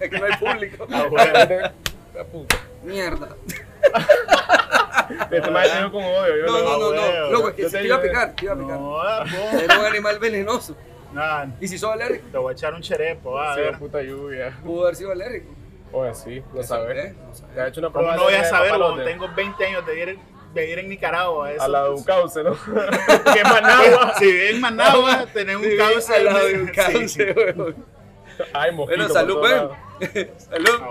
es que no hay público. Ah, bueno. La puta. Mierda. Este ha tenido con odio. Yo No, no, no, no. Loco, es que si te iba a picar, te iba a picar. No, ah. Era un animal venenoso. Nah, Y si sos alérgico, te voy a echar un cherepo, va, a Sí, puta lluvia. pudo haber sido alérgico. Oye, sí, no ¿Eh? sabes. Te ha hecho una ¿Cómo prueba no voy a de saber cuando papalote. tengo 20 años de de vivir en Nicaragua? Eso, A la de un cauce, ¿no? que es Managua. Si vives en Managua, tenés un cauce. al lado de un Sí. cauce. Ay. Bueno, salud, pues. Salud. Ah.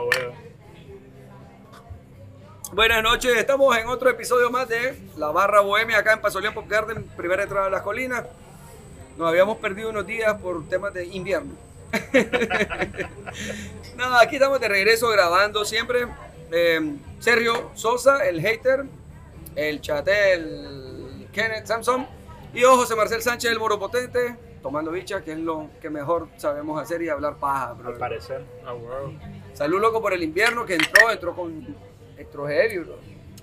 Buenas noches, estamos en otro episodio más de La Barra Bohemia acá en Pasolía Pop Garden, primera entrada de las colinas. Nos habíamos perdido unos días por temas de invierno. Nada, aquí estamos de regreso grabando siempre. Eh, Sergio Sosa, el hater, el chatel Kenneth Samson y yo, José Marcel Sánchez, el moropotente, tomando bicha, que es lo que mejor sabemos hacer y hablar paja. bro. Al parecer. Ah, huevo. Salud loco por el invierno que entró, entró con entró heavy, bro.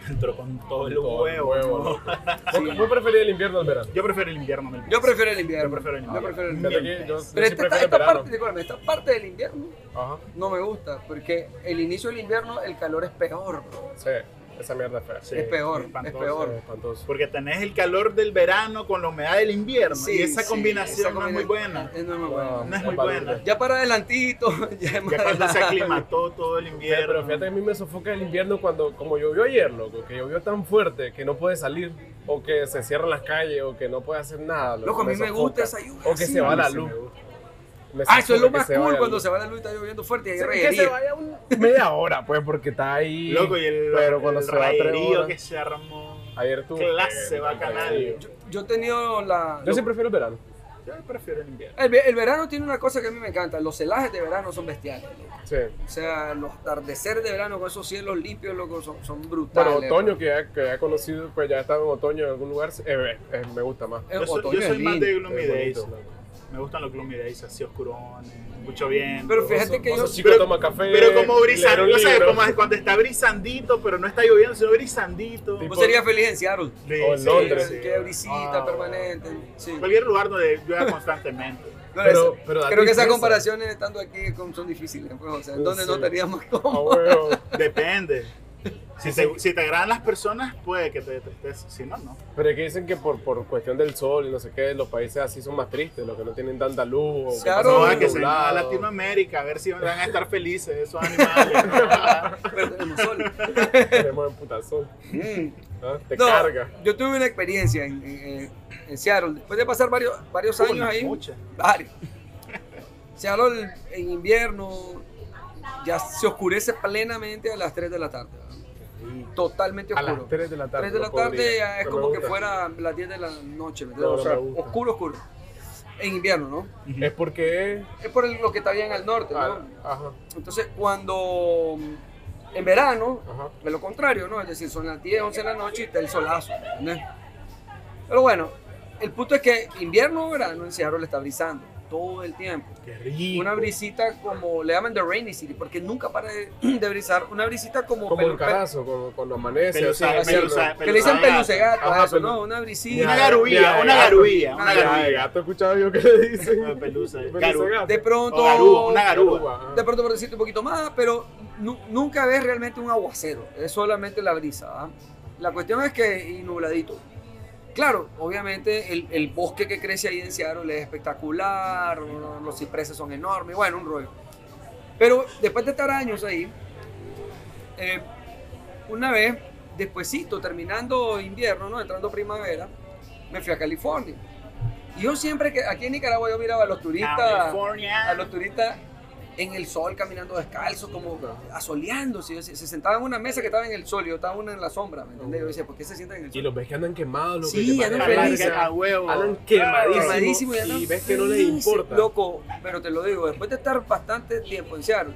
Entró con todo el Todo huevo. el huevo, ¿no? loco. ¿Vos- ¿Vos preferís el invierno o el verano? Yo prefiero el invierno. mil Yo prefiero el invierno. Yo prefiero el invierno. Yo prefiero el invierno. que yo, yo Pero sí esta, prefiero el esta verano. parte, discúlpame, esta parte del invierno Ajá, no me gusta, porque el inicio del invierno el calor es peor, bro. sí. Esa mierda es fea. Sí, es peor, espantoso. es peor. Sí, espantoso. Porque tenés el calor del verano con la humedad del invierno. Sí, y esa sí, combinación esa no es muy combinación buena. es- No es muy buena. No es muy buena. Ya para adelantito, ya, Ya cuando se aclimató todo el Sí, invierno. pero fíjate que a mí me sofoca el invierno cuando, como llovió ayer, loco, que llovió tan fuerte que no puede salir, o que se cierran las calles, o que no puede hacer nada. Loco, a mí me sofoca. gusta esa lluvia O que así, se va la sí luz. Ah, eso es lo más cool cuando luz. se va la luz y está lloviendo fuerte y hay Sí, que se vaya un- media hora, pues, porque está ahí. Loco, y el, Pero cuando el se va horas- que se armó. Ayer clase eh, bacanal. Yo, he tenido la... yo sí prefiero el verano. Yo prefiero el invierno. el, ve- el verano tiene una cosa que a mí me encanta, los celajes de verano son bestiales. loco. Sí. O sea, los atardeceres de verano con esos cielos limpios, loco, son, son brutales. Bueno, otoño, que ya, que ya he conocido, pues ya he estado en otoño en algún lugar, eh, eh, me gusta más. Yo soy, otoño yo soy más de Gloomy Days. bonito. Me gustan los Gloomy Days, así oscurones, mucho viento. Pero fíjate que Vos yo... chico, pero- toma café. Pero como leer brisandito, un o sea, libro. como cuando está brisandito, pero no está lloviendo, sino brisandito. Tipo- Vos serías feliz en Seattle. Sí, o en sí, Londres. sí. Que brisita Ah, permanente. Sí. Cualquier lugar donde llueva constantemente. No, Pero- eso- pero creo que esas comparaciones estando aquí son difíciles. Pues, o sea, ¿en dónde no Sí. estaríamos Ah, cómodos? huevo. Depende. Si te, si te agradan las personas, puede que te dé tristeza. Si no, no. Pero es que dicen que por, por cuestión del sol y no sé qué, los países así son más tristes, los que no tienen tanta luz. o Claro. No, que se a Latinoamérica a ver si van a estar felices esos animales. Pero tenemos sol. Tenemos en puta sol. Mm. ¿ah? Te No, carga. yo tuve una experiencia en, en- en Seattle. Después de pasar varios, varios años ahí. mucha. Varios. Seattle en invierno ya se oscurece plenamente a las 3 de la tarde. Totalmente A oscuro. las 3 de la tarde. 3 de la no podría. tarde ya es No como que fuera las 10 de la noche. ¿me entiendes? No, o no sea, oscuro, oscuro. En invierno, ¿no? Es porque. Es por el- lo que está bien al norte, ¿no? ah, Ajá, Entonces, cuando en verano, ajá. es lo contrario, ¿no? Es decir, son las 10, 11 de la noche y está el solazo, ¿entendés? Pero bueno, el punto es que invierno o verano en Seattle está brisando todo el tiempo. Qué rico. Una brisita como, le llaman The Rainy City, porque nunca para de, de brisar. Una brisita como, Como pelu- el carazo, cuando, cuando amanece. Pelusa- así, pelusa- así, que le dicen pelusa- pelucegato eso, pelu- ¿no? Una brisita. Una garubilla, una garubilla, una garubilla. he escuchado yo que le dicen. Una pelusa. Pelusa garu- gato. De pronto, garúa, una garúa. de pronto por decirte un poquito más, pero nu- nunca ves realmente un aguacero, es solamente la brisa. ¿ah? La cuestión es que y nubladito. Claro, obviamente el, el bosque que crece ahí en Seattle es espectacular, los cipreses son enormes, bueno, un rollo. Pero después de estar años ahí, eh, una vez, despuesito, terminando invierno, ¿no? entrando primavera, me fui a California. Y yo siempre que aquí en Nicaragua yo miraba a los turistas California. a los turistas en el sol caminando descalzos, como asoleándose. Yo Se, se sentaban en una mesa que estaba en el sol y yo estaba una en la sombra, ¿me entiendes? Yo decía, ¿por qué se sientan en el Y sol? los ves que andan quemados, los Sí, andan felices. A huevo. Andan quemadísimos. Quemadísimo y andan Y ves que no les importa. Loco, pero te lo digo, después de estar bastante tiempo en Seattle,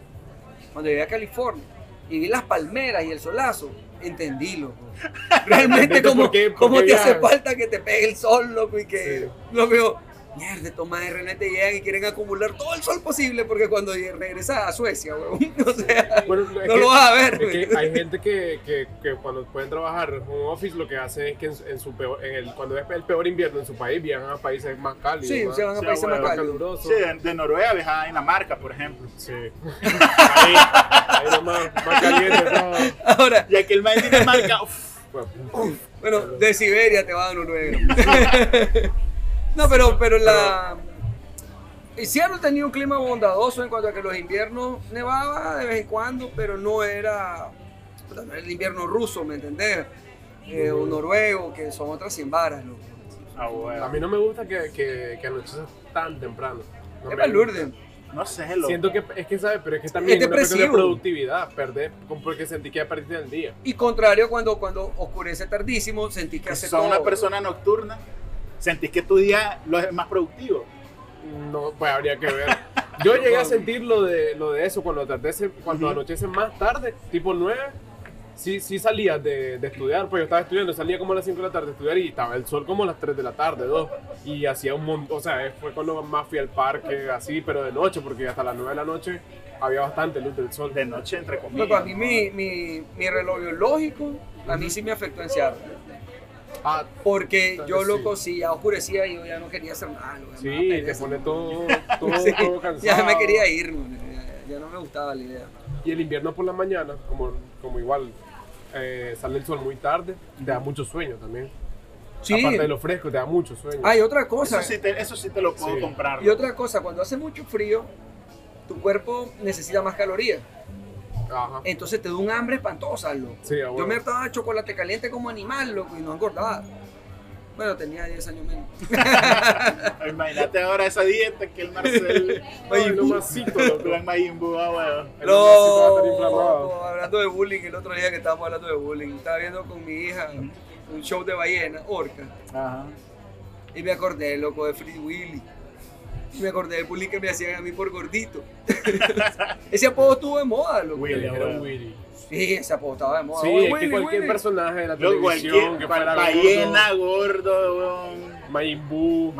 cuando llegué a California y vi las palmeras y el solazo, entendí, loco. Realmente ¿Viste cómo, por qué- por cómo qué te hace falta que te pegue el sol, loco, y que, Sí. loco, yo, Mierda, estos más RNT llegan y quieren acumular todo el sol posible porque cuando regresas a Suecia, weón, o sea, Bueno, es no que- lo vas a ver. Es que hay gente que, que, que cuando pueden trabajar en home office lo que hacen es que en, en su peor, en el, cuando es el peor invierno en su país viajan a países más cálidos, Sí, más, se van a países bueno, más más cálidos. calurosos. Sí, de, de Noruega viajaba a Dinamarca, por ejemplo. Sí. Ahí, ahí nomás, más caliente todo. Ahora, Y aquel más de Dinamarca, uff, Bueno, bueno, de Siberia te va a Noruega. no, pero, pero la. y Seattle tenía un clima bondadoso en cuanto a que los inviernos nevaba de vez en cuando, pero no era, no era el invierno ruso, ¿me entendés? Eh, o noruego, que son otras 100 varas, loco. ah, bueno. a mí no me gusta que, que, que anochezca tan temprano. No Es. Lourdes. No sé, loco. Siento que es que sabes, pero es que también Es una de productividad, perder, porque sentí que ya perdiste el día. Y contrario, cuando, cuando oscurece tardísimo, sentí que que hace todo. una persona nocturna, sentís que tu día lo es más productivo. No, pues habría que ver. Yo llegué a sentir lo de, lo de eso cuando atardece, cuando Ujú. anochece más tarde, tipo 9. Sí, sí salía de, de estudiar, pues yo estaba estudiando, salía como a las 5 de la tarde a estudiar y estaba el sol como a las 3 de la tarde, 2. Y hacía un montón, o sea, fue cuando más fui al parque, así, pero de noche, porque hasta las 9 de la noche había bastante luz del sol. De noche, entre comillas. Loco, a mí mi, mi, mi reloj biológico, a mí sí me afectó en Seattle. Ah, Porque yo, Sí. loco, ya oscurecía y yo ya no quería hacer nada. loco, sí, te pone todo, todo, Sí, todo cansado. ya me quería ir, ya, ya no me gustaba la idea. Y el invierno por la mañana, como, como igual eh, sale el sol muy tarde, te da mucho sueño también. Sí, Aparte de lo fresco, te da mucho sueño. hay otra cosa. Eso sí, te, eso sí te lo puedo Sí. comprar. Y otra cosa, cuando hace mucho frío, tu cuerpo necesita más calorías. Ajá. Entonces te da un hambre espantosa, loco. Sí, Yo me hartaba chocolate caliente como animal, loco, y no engordaba. Bueno, tenía 10 años menos. Imagínate ahora esa dieta que el Marcel. Lo masito. Plan ah. No, hablando de bullying, el otro día que estábamos hablando de bullying, estaba viendo con mi hija un show de ballena, orca, Ajá. y me acordé, loco, de Free Willy. Y me acordé del bullying que me hacían a mí por gordito. ese apodo estuvo de moda, loco. Willy, Era. Willy. Sí, ese apodo estaba de moda. Sí, Oye, es que cualquier Willy. personaje de la televisión cualquier que fuera ballena, gordo, gordo, weón. Majin Buu.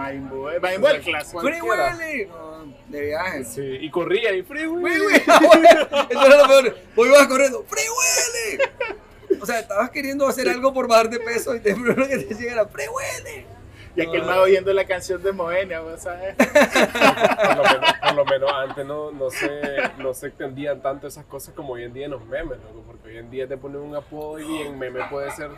eh, es el clásico. Free. Willy. No, de viaje. Sí, y corría y Free Willy. Free Willy. Eso era lo peor. Vos ibas corriendo. Free Willy. O sea, estabas queriendo hacer algo por bajar de peso y te primero que te llegara Free Willy. Y aquel más oyendo la canción de Moenia, ¿sabes? por, lo menos, por lo menos antes no, no, se, no se extendían tanto esas cosas como hoy en día en los memes, loco, porque hoy en día te ponen un apodo y en meme puede ser...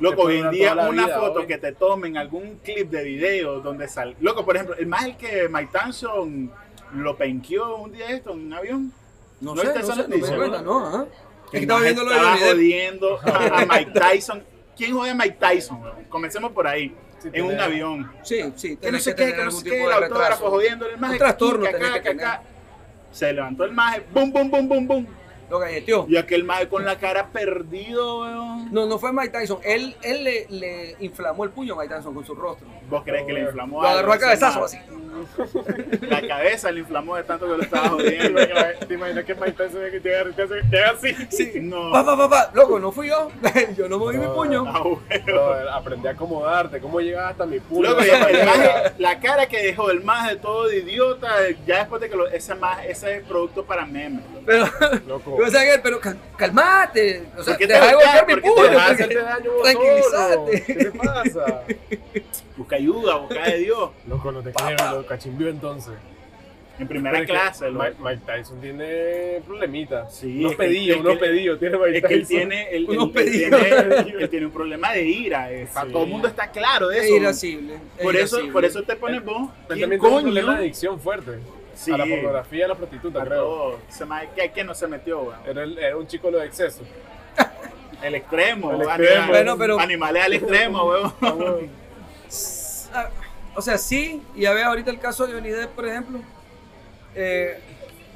Loco, hoy en día una vida, foto hoy. que te tomen, algún clip de video donde sale. Loco, por ejemplo, el más el que Mike Tyson lo penqueó un día esto en un avión. No, ¿No sé, no esa sé, no me noticia, cuenta, no? que El estaba viendo lo de jodiendo a, a Mike Tyson. ¿Quién jode a Mike Tyson? Comencemos por ahí. Sí, en un avión. Sí, sí, Que no sé que qué, que no sé qué, el autógrafo jodiendo el maje. Un trastorno acá, que que acá. Se levantó el maje, bum, bum, bum, bum, bum. Lo galleteó. Y aquel maje con la cara perdido, weón. No, no fue Mike Tyson. Él, él le, le inflamó el puño a Mike Tyson con su rostro. ¿Vos crees que le inflamó Lo algo agarró a ese cabezazo maje? así. La cabeza le inflamó de tanto que lo estaba jodiendo. ¿Te imaginas que Mike Tyson que llega y te hace- te hace así? Sí. No. Papá, papá, loco, no fui yo. yo no moví mi puño. Ah, weón. Brother, aprendí a acomodarte, cómo llegas hasta mi puño. Loco, y el maje- la cara que dejó el más de todo de idiota, ya después de que lo, ese más, ese es producto para memes. Pero, Loco. sé que, pero cal- calmate. O sea, ¿Por qué te deja de golpear mi ¿Por qué te puño. Tranquilízate. ¿Qué te pasa? Busca ayuda, busca de Dios. Loco, no te creo, lo cachimbió entonces. En primera Pero es que clase, loco. Mike, Tyson tiene problemitas. Sí, unos es unos que- pedidos. Tiene Mike Es que él Tyson. tiene, él, Unos él- él pedidos. tiene, él tiene un problema de ira. Sí. Todo el mundo está claro de Es eso. irascible. es por, eso, por eso te pones vos. Él ¿Quién también tiene un coño? problema de adicción fuerte. Sí. A la pornografía y a la prostituta, A creo. todo. Ese maje, ¿qué, qué no se metió, weón? Era, el- era un chico de los excesos. El extremo. El extremo. animales- Bueno, pero- Animales al extremo, weón. Ah. Ah, O sea, sí, y a ver ahorita el caso de Johnny Depp, por ejemplo, eh,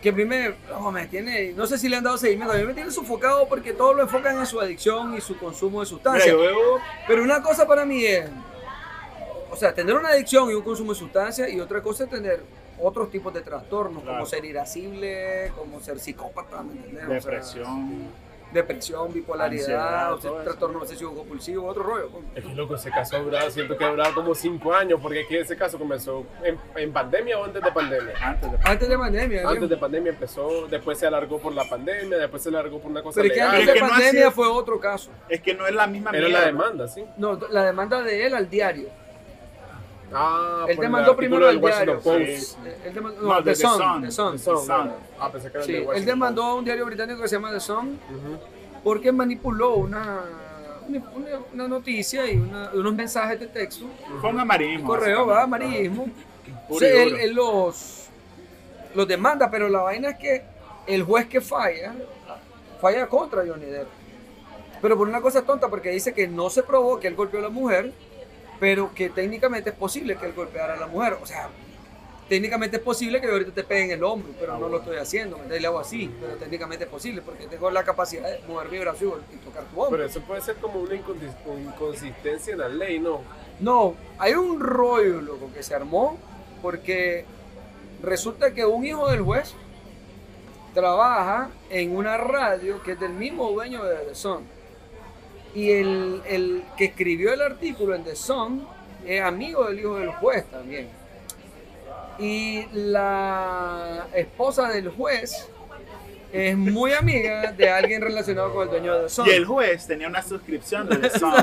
que a mí me, no, me tiene, no sé si le han dado seguimiento, a mí me tiene sofocado porque todo lo enfocan en su adicción y su consumo de sustancias. veo Pero una cosa para mí es, o sea, tener una adicción y un consumo de sustancias y otra cosa es tener otros tipos de trastornos, Claro. como ser irascible, como ser psicópata, ¿me entiendes? O sea, depresión. depresión, bipolaridad, Ansiedad, o sea, trastorno obsesivo compulsivo, otro rollo. pues. Es que loco, ese caso duraba, siento que duraba como 5 años, porque es que ese caso comenzó en, en pandemia o antes de pandemia. Antes de Antes de pandemia. Antes de pandemia empezó, después se alargó por la pandemia, después se alargó por una cosa Pero es que legal. antes Pero de es que no ha pandemia sido- fue otro caso. Es que no es la misma Era mierda. la demanda, ¿sí? No, la demanda de él al diario. Ah, Él el demandó primero al diario. Post. Él demandó, No, The Sun. Ah, pensé que era el Sí, de él demandó a un diario británico que se llama The Sun porque manipuló una, una, una noticia y una- unos mensajes de texto, Fue un amarillismo. correo, básicamente. amarillismo. Y Entonces, él, él los, los demanda, pero la vaina es que el juez que falla, falla contra Johnny Depp. Pero por una cosa tonta, porque dice que no se probó que él golpeó a la mujer, pero que técnicamente es posible que él golpeara a la mujer. O sea, técnicamente es posible que yo ahorita te pegue en el hombro, pero no lo estoy haciendo. ¿me? Le hago así, pero técnicamente es posible porque tengo la capacidad de mover mi brazo y, tocar tu hombro. Pero eso puede ser como una inconsistencia en la ley, ¿no? No, hay un rollo, loco, que se armó porque resulta que un hijo del juez trabaja en una radio que es del mismo dueño de The Sun. Y el, el que escribió el artículo en The Sun es amigo del hijo del juez también. Y la esposa del juez es muy amiga de alguien relacionado con el dueño de The Sun. Y el juez tenía una suscripción de The Sun.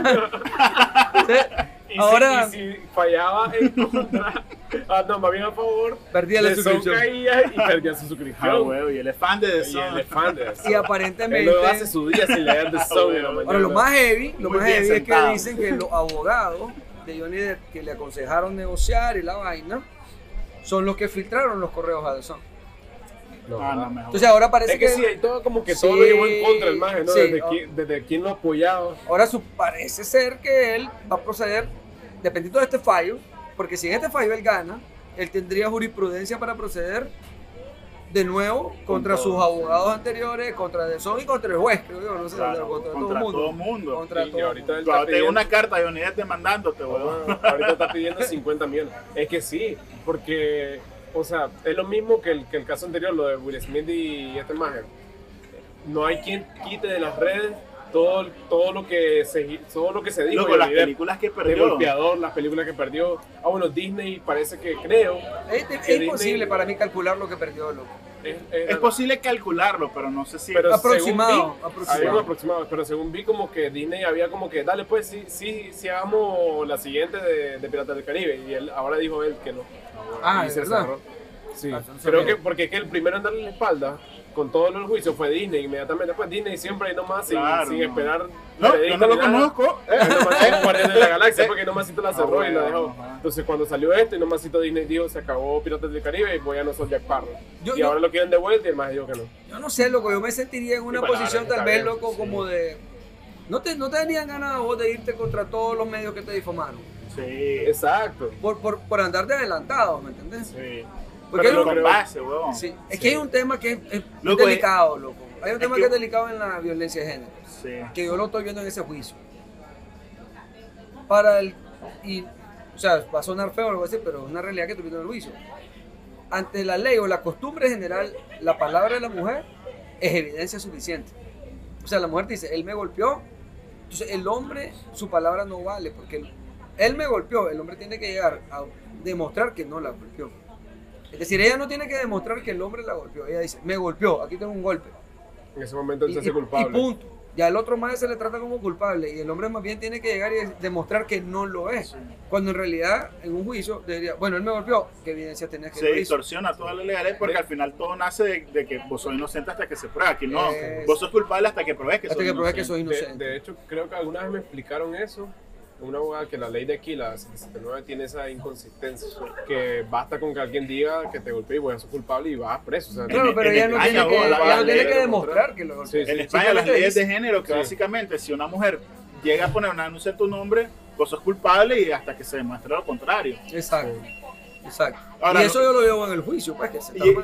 Y si- Ahora- y si, fallaba en contra, ah, no, más bien a favor, Perdía la The Sun suscripción. caía y perdía su Ah, suscripción. huevo, y el es fan de The y el Sun. elefante. Y Él aparentemente... lo hace su día sin leer The Sun la mañana. Ahora, lo más heavy, lo Muy más heavy es que dicen que los abogados de Johnny Depp que le aconsejaron negociar y la vaina son los que filtraron los correos a The Sun. No, Ah, no, mejor. Entonces ahora parece es que, que, sí, hay todo como que Sí, todo lo llevó en contra el maje, ¿no? sí, desde, oh. quién, desde quién lo apoyaba. ahora su, parece ser que él va a proceder, dependiendo de este fallo, porque si en este fallo él gana, él tendría jurisprudencia para proceder de nuevo contra todo, sus abogados anteriores, contra The Sun y contra el juez, creo yo, no sé, Claro, contra, contra todo el todo mundo. mundo. Contra Y- todo ahorita mundo. él Cuando está tengo pidiendo- una carta de Depp demandándote, weón. Ah, ahorita está pidiendo 50 millones. Es que sí, porque, o sea, es lo mismo que el, que el caso anterior, lo de Will Smith y este maje. No hay quien quite de las redes todo, todo, lo, que se, todo lo que se dijo. Luego, de las Depp, películas que de perdió. golpeador, las películas que perdió. Ah, bueno, Disney parece que creo. Es, es que imposible Disney- para mí calcular lo que perdió, loco. Es, es- Es posible calcularlo, pero no sé si. Pero Aproximado, según vi- aproximado. Había un aproximado, pero según vi como que Disney había como que, dale pues, sí, sí, sí hagamos la siguiente de, de Piratas del Caribe. Y él, ahora dijo él que no. Ah, Y ¿de se verdad? cerró. Sí, Ah, creo que porque es que el primero en darle la espalda con todo el juicio fue Disney inmediatamente. Después Disney siempre ahí nomás sin, Claro, sin no. esperar. No, yo no lo nada. conozco. Es Guardianes de la Galaxia porque nomásito la cerró Ah, y la bueno, dejó. ajá. Entonces cuando salió esto y nomásito Disney dijo se acabó Piratas del Caribe y voy a no soy Jack Sparrow. Yo- y yo- ahora lo quieren de vuelta y el más dijo que no. Yo no sé, loco, yo me sentiría en una para posición tal vez, bien, loco, sí. como de... ¿No te, ¿No te darían ganas vos de irte contra todos los medios que te difamaron? Sí. Exacto. Por, por, por andar de adelantado, ¿me entendés? Sí. Porque Pero hay un- base. Sí, es Sí. que hay un tema que es, Loco, delicado, loco. Hay un es tema que- que es delicado en la violencia de género, Sí. que yo lo estoy viendo en ese juicio. Para el... Y, o sea, va a sonar feo o algo así, pero es una realidad que estoy viendo en el juicio. Ante la ley o la costumbre general, la palabra de la mujer es evidencia suficiente. O sea, la mujer dice, él me golpeó, entonces el hombre, su palabra no vale, porque él, me golpeó, el hombre tiene que llegar a demostrar que no la golpeó. Es decir, ella no tiene que demostrar que el hombre la golpeó, ella dice, me golpeó, aquí tengo un golpe. En ese momento él Y, se hace culpable. y punto. Ya el otro más se le trata como culpable y el hombre más bien tiene que llegar y demostrar que no lo es. Cuando en realidad en un juicio debería, bueno, él me golpeó, ¿qué evidencia tenés que Se lo hizo? distorsiona toda la legalidad porque al final todo nace de, de que vos sos inocente hasta que se prueba. Aquí no. Es- Vos sos culpable hasta que pruebes que Hasta sos que pruebes que inocente. soy De, inocente. de hecho, creo que alguna vez me explicaron eso. Una abogada que la ley de aquí, la 79, tiene esa inconsistencia. Que basta con que alguien diga que te golpeé y voy a ser culpable y vas preso. O sea, Claro, En- pero en ella no España, tiene que, la- ella no tiene que de demostrar que lo golpeó. Sí, sí. En España las leyes de género que Sí. básicamente si una mujer llega a poner una denuncia en tu nombre, vos sos culpable y hasta que se demuestre lo contrario. Exacto, exacto. Ahora, y eso yo lo veo en el juicio, pues, que se está Y-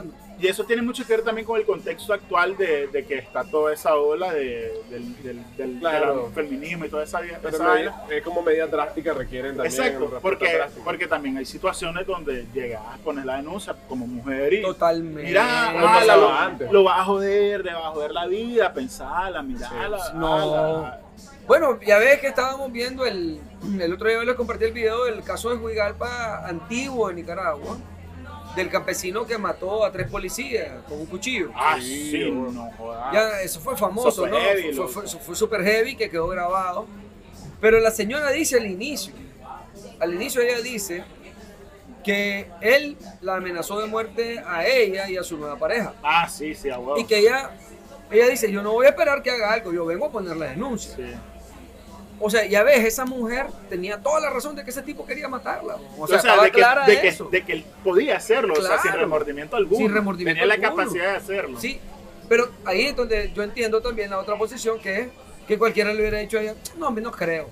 y eso tiene mucho que ver también con el contexto actual de, de que está toda esa ola de, del, del, del- Claro. del feminismo y toda esa, Pero esa no, es como medidas drásticas requieren también. Exacto, porque, porque también hay situaciones donde llegas, pones la denuncia como mujer y Totalmente. mira, lo, antes. lo vas a joder, le vas a joder la vida, pensala, mirala. Sí. No. Bueno, ya ves que estábamos viendo el, el otro día les compartí el video del caso de Huigalpa antiguo de Nicaragua, del campesino que mató a tres policías con un cuchillo. Ah, Sí, sí, bueno. no jodas. Ya, eso fue famoso, Eso fue ¿no? heavy, fue, fue, eso fue súper heavy que quedó grabado. Pero la señora dice al inicio, al inicio ella dice que él la amenazó de muerte a ella y a su nueva pareja. Ah, sí, sí, a huevo. Y que ella, ella dice, yo no voy a esperar que haga algo, yo vengo a poner la denuncia. Sí. O sea, ya ves, esa mujer tenía toda la razón de que ese tipo quería matarla. O O sea, sea, estaba de, que, clara de, que, eso. de que él podía hacerlo, o sea, sin Claro. remordimiento alguno. Sin remordimiento Tenía la alguno. capacidad de hacerlo. Sí, pero ahí es donde yo entiendo también la otra posición que es que cualquiera le hubiera dicho a ella, no, a mí no creo.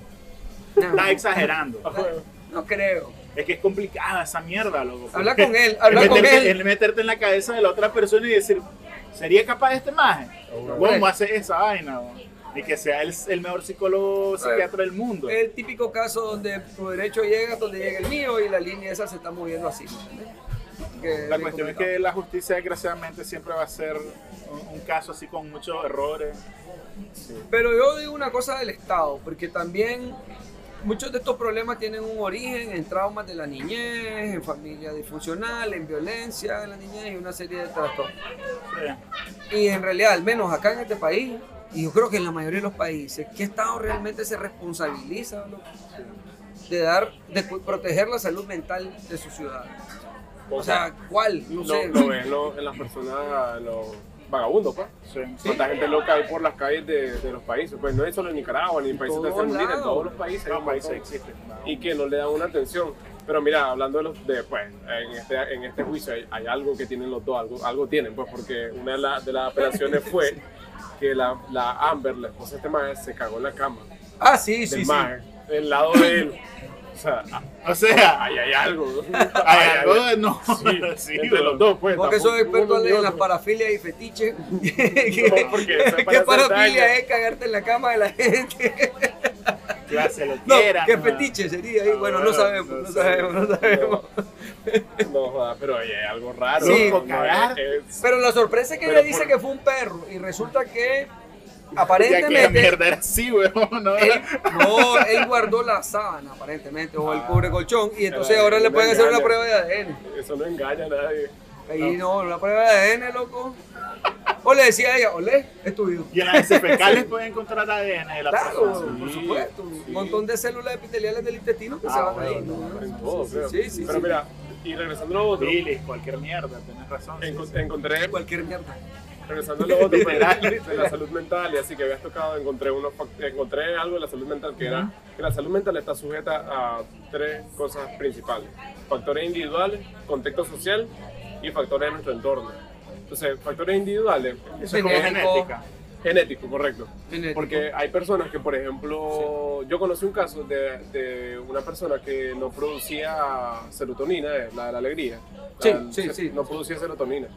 No, Está exagerando. No creo. Es que es complicada esa mierda, loco. Habla con él, habla con él. Es meterte en la cabeza de la otra persona y decir, ¿sería capaz este maje? ¿Cómo hace esa vaina? weón? Y que sea el, el mejor psicólogo psiquiatra del mundo. El típico caso donde tu derecho llega donde llega el mío y la línea esa se está moviendo así. La cuestión es que la justicia, desgraciadamente, siempre va a ser un, un caso así con muchos errores. Pero yo digo una cosa del Estado, porque también muchos de estos problemas tienen un origen en traumas de la niñez, en familia disfuncional, en violencia en la niñez y una serie de trastornos. Sí. Y en realidad, al menos acá en este país, y yo creo que en la mayoría de los países, ¿qué Estado realmente se responsabiliza de dar, de proteger la salud mental de sus ciudadanos? O sea, ¿cuál? No lo, sé. lo ven lo- en las personas, los vagabundos, pues. Sí. Gente loca hay por las calles de, de los países. Pues no es solo en Nicaragua, ni en países todos tercermundistas, en todos los países. un países existen. y que no le dan una atención. Pero mira, hablando de los de, pues, en este, en este juicio hay, hay algo que tienen los dos, algo, algo tienen, pues, porque una de, la- de las apelaciones fue que la, la Amber, la esposa de este maje, se cagó en la cama Ah, sí, del sí, sí. maje, del lado de él. O sea, O sea, ahí hay algo. hay algo de no. Sí, Sí, entre los dos, pues. Porque soy experto en las parafilias y fetiches. No, ¿Qué parafilia es cagarte en la cama de la gente? Que se lo No, ¿qué ¿no? fetiche sería ahí? Ah, Bueno, no sabemos, no sabemos, no sabemos. No, no joda, pero oye, algo raro. Sí. ¿no? cagar. Es- Pero la sorpresa es que Pero ella dice que fue un perro y resulta que Ya que la aparentemente mierda era así, weón. ¿no? él, no, él guardó la sábana aparentemente o el Ah. cubre colchón y entonces ahora le pueden hacer una prueba de ADN. Eso no engaña a nadie. Ahí no, una prueba de ADN, loco. O le decía a ella, olé, es tuyo. Y en las fecales pueden encontrar ADN de la Claro, persona. por Sí, supuesto. Un sí. montón de células epiteliales del intestino que Ah, se van bueno, ahí. no, ¿no? En todo, creo. Sí, sí, Pero sí. mira, y regresando a lo otro, Bilis, cualquier mierda, tienes razón. sí, encon- sí. encontré, Cualquier mierda. regresando a lo otro, de la salud mental, y así que habías tocado, encontré, unos, encontré algo de la salud mental que era que la salud mental está sujeta a tres cosas principales: factores individuales, contexto social y factores de nuestro entorno. Entonces, factores individuales, Eso es como Genético. genética. genético, correcto. Genético. Porque hay personas que, por ejemplo, yo conocí un caso de, de una persona que no producía serotonina, eh, la de la alegría. Sí, La- sí, sí. No producía serotonina.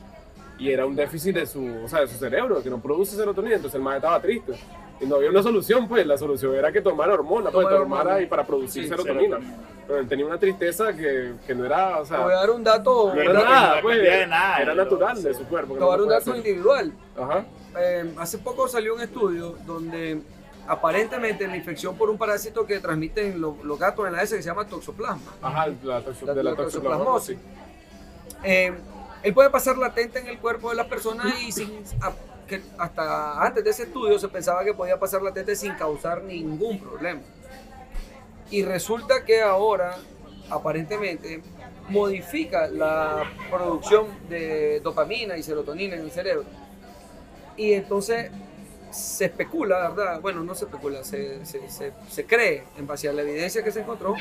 Y era un déficit de su, o sea, de su cerebro, que no produce serotonina, entonces el más estaba triste. Y no había una solución, pues la solución era que tomara hormonas, pues Tomara y para producir Sí, serotonina. serotonina. Pero él tenía una tristeza que, que no era, o Te voy a sea, dar un dato, no era no nada, pues, de nada, era natural de su cuerpo. te voy a dar un dato hacer. individual. Ajá. Eh, hace poco salió un estudio donde aparentemente la infección por un parásito que transmiten lo- los gatos en la S que se llama toxoplasma. Ajá, la, toxo- La- de la la toxoplasmosis. toxoplasmosis. Eh, él puede pasar latente en el cuerpo de las personas y sin, que hasta antes de ese estudio se pensaba que podía pasar latente sin causar ningún problema. Y resulta que ahora, aparentemente, modifica la producción de dopamina y serotonina en el cerebro. Y entonces se especula, ¿verdad? Bueno, no se especula, se, se- se- se cree, en base a la evidencia que se encontró,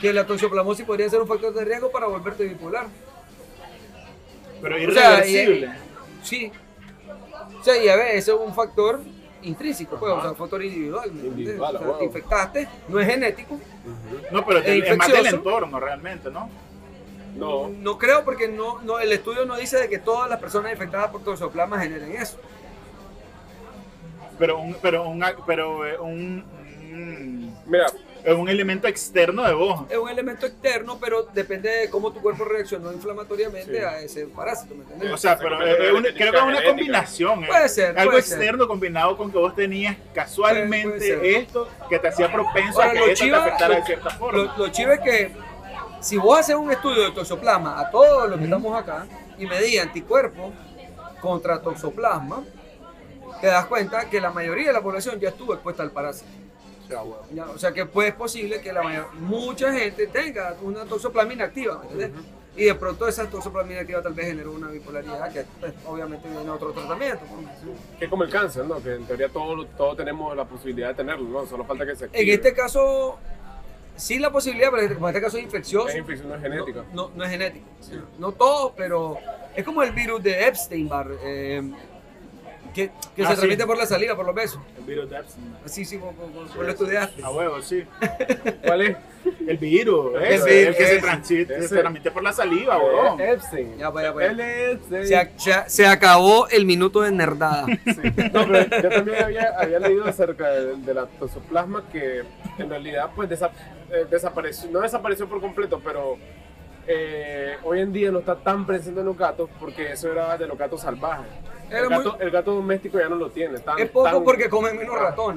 que la toxoplasmosis podría ser un factor de riesgo para volverte bipolar. Pero O sea, irreversible. y- sí. O sea, y a ver, eso es un factor intrínseco, pues, o sea, un factor individual. O sea, wow. te infectaste, no es genético. No, pero es es más del entorno realmente, ¿no? No. No creo porque no, no, el estudio no dice de que todas las personas infectadas por toxoplasma generen eso. Pero un, pero un, pero eh, un, un, Mira, es un elemento externo de vos. Es un elemento externo, pero depende de cómo tu cuerpo reaccionó inflamatoriamente Sí. a ese parásito, ¿me entiendes? O sea, Se pero es una- creo que es una combinación. eh. Puede ser, Algo puede ser. externo combinado con que vos tenías casualmente Puede- puede ser. esto que te hacía propenso Ahora, a que lo esto te afectara de lo- cierta forma. Lo, lo chivo es que si vos haces un estudio de toxoplasma a todos los que estamos acá y medís anticuerpos contra toxoplasma, te das cuenta que la mayoría de la población ya estuvo expuesta al parásito. Ya, o sea que pues es posible que la mayor- mucha gente tenga una ¿me entiendes? Y de pronto esa toxoplasma inactiva tal vez generó una bipolaridad que pues, obviamente viene a otro tratamiento. ¿no? que es como el cáncer, ¿no? Que en teoría todos todos tenemos la posibilidad de tenerlo, ¿no? Solo falta que se En active. este caso, sí la posibilidad, pero como en este caso es infeccioso. Es infección no es genética. No, no, no es genético. No todo, pero es como el virus de Epstein-Barr, eh, que, que Ah, se sí. transmite por la saliva, por los besos. El virus de Epstein. Así sí, vos, lo estudiaste. A huevo, sí. ¿Cuál es? El virus, El ese, virus, el que se Ese. se transmite por la saliva, huevón. Eh, Epstein. Ya, vaya, vaya. Es Epstein. Se, ac- se- se acabó el minuto de nerdada. Sí. No, pero yo también había, había leído acerca de, de la toxoplasma que en realidad pues desa- eh, desapareció, no desapareció por completo, pero eh, hoy en día no está tan presente en los gatos porque eso era de los gatos salvajes. El muy- gato, el gato doméstico ya no lo tiene. Tan, Es poco tan- porque comen menos correcto.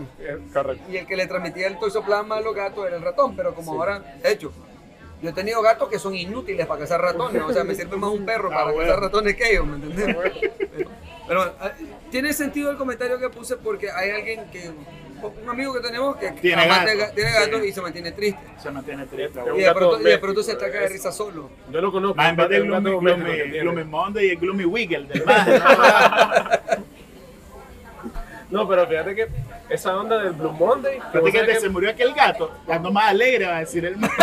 Y el que le transmitía el toxoplasma a los gatos era el ratón, pero como Sí. ahora, de hecho, yo he tenido gatos que son inútiles para cazar ratones, o sea, me sirve más un perro Ah, para bueno. cazar ratones que ellos, ¿me entiendes? Pero ah, tiene sentido el comentario que puse porque hay alguien que, un amigo que tenemos que Tiene gato. te- tiene gato Sí. y se mantiene triste. Se mantiene triste, Y de, pronto, y de pronto se ataca de risa solo. Yo lo conozco. Más en vez de Gloomy, Monday y el Gloomy Wiggle del maje, ¿no? Pero fíjate que esa onda del Blue Monday. Fíjate que se murió aquel gato, ando más alegre, va a decir el maje.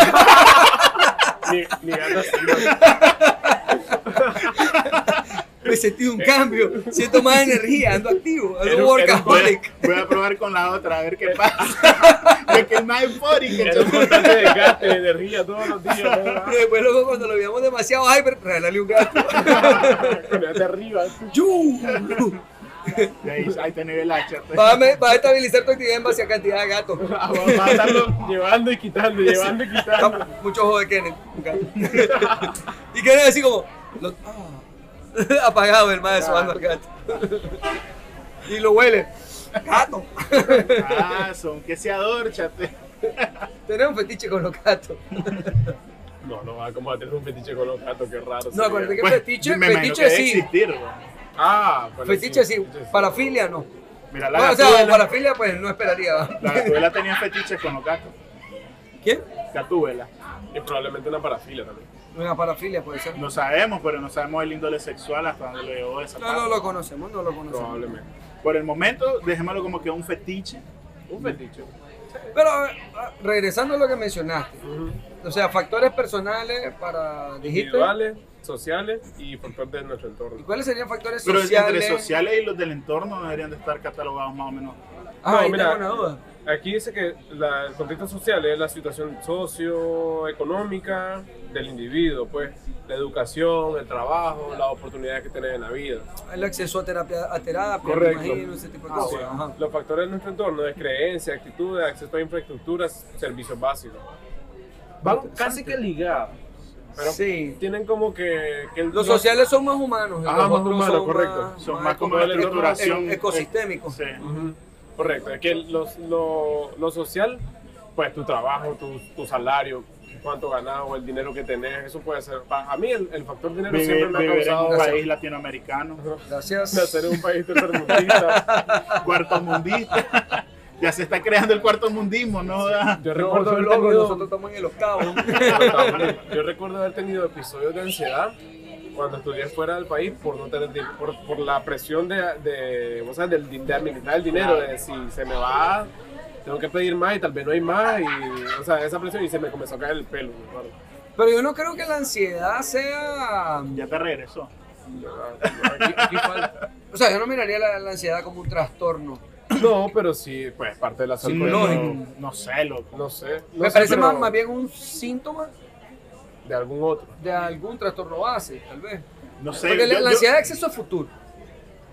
Mi, mi gato Me sentí un cambio, siento más energía, ando activo, ando workaholic. a, voy a probar con la otra, a ver qué pasa. De que el más euphoric, Era un constante de energía todos los días. Pero después luego cuando lo veíamos demasiado hyper, regálale un gato. De arriba. ¡Yu! Y ahí, ahí tenés el hacha. pues. Va a, me- va a estabilizar tu actividad en base a cantidad de gatos. Ah, va- va a estarlo llevando y quitando, llevando y quitando. Mucho ojo de Kenneth. y Kenneth así como. ah. apagado el más sobando al gato. y lo huele. Gato. Ah, son que se adorchate. Tenemos un fetiche con los gatos. No, no va como a tener un fetiche con los gatos, qué raro. No, acuérdate que Bueno, fetiche, me imagino fetiche sí. existir, ¿no? Ah, bueno, Fetiche sí. Parafilia no. Mira, la Bueno, o sea, parafilia pues no esperaría. ¿va? la gatúbela tenía fetiches con los gatos. ¿Quién? Gatúbela. Y probablemente una parafilia también. Una parafilia puede ser. No sabemos, pero no sabemos el índole sexual hasta dónde llevó esa No, parte. no lo conocemos, no lo conocemos. Probablemente. Por el momento, dejémoslo como que un fetiche. Un fetiche. Pero regresando a lo que mencionaste, o sea, factores personales para, dijiste, Individuales, sociales y factores de nuestro ¿y entorno. cuáles serían factores Pero sociales? entre sociales y los del entorno no deberían de estar catalogados más o menos. Ah, No, ahí mira. tengo una duda. Aquí dice que la- el contexto social es la situación socioeconómica del individuo, pues la educación, el trabajo, las oportunidades que tiene en la vida. El acceso a terapia, a terapia, Correcto. me imagino, ese tipo de Ah, cosas. Ajá. Los factores de nuestro entorno es creencia, actitudes, acceso a infraestructuras, servicios básicos. Van casi que ligados, pero sí. tienen como que... que Los sociales son más humanos. los más humanos, son correcto. Más, Son más como el la estructuración e- ecosistémico. Sí. Correcto, es que los- lo, lo social, pues tu trabajo, tu, tu salario, cuánto ganas o el dinero que tenés, eso puede ser. pa- A mí el, el factor dinero Vivir, siempre me ha vivir en causado un país latinoamericano, Gracias. nacer en un país tercermundista. cuarto mundista. ya se está creando el cuarto mundismo, ¿no? Yo recuerdo haber tenido, nosotros estamos en el octavo. yo recuerdo haber tenido episodios de ansiedad cuando estudié fuera del país por no tener por, por la presión de, de, o sea, del, de administrar el dinero, de si se me va, tengo que pedir más y tal vez no hay más, y, o sea, esa presión y se me comenzó a caer el pelo. Pero yo no creo que la ansiedad sea... Ya te regresó. Aquí, aquí falta. O sea, yo no miraría la, la ansiedad como un trastorno. No, pero sí, pues parte de la salud. Psicológico. No, no sé, loco. No sé. no Me sé, parece pero- más, más bien un síntoma De algún otro. de algún trastorno base, tal vez. No sé. Porque la, yo- la yo- ansiedad de exceso es futuro.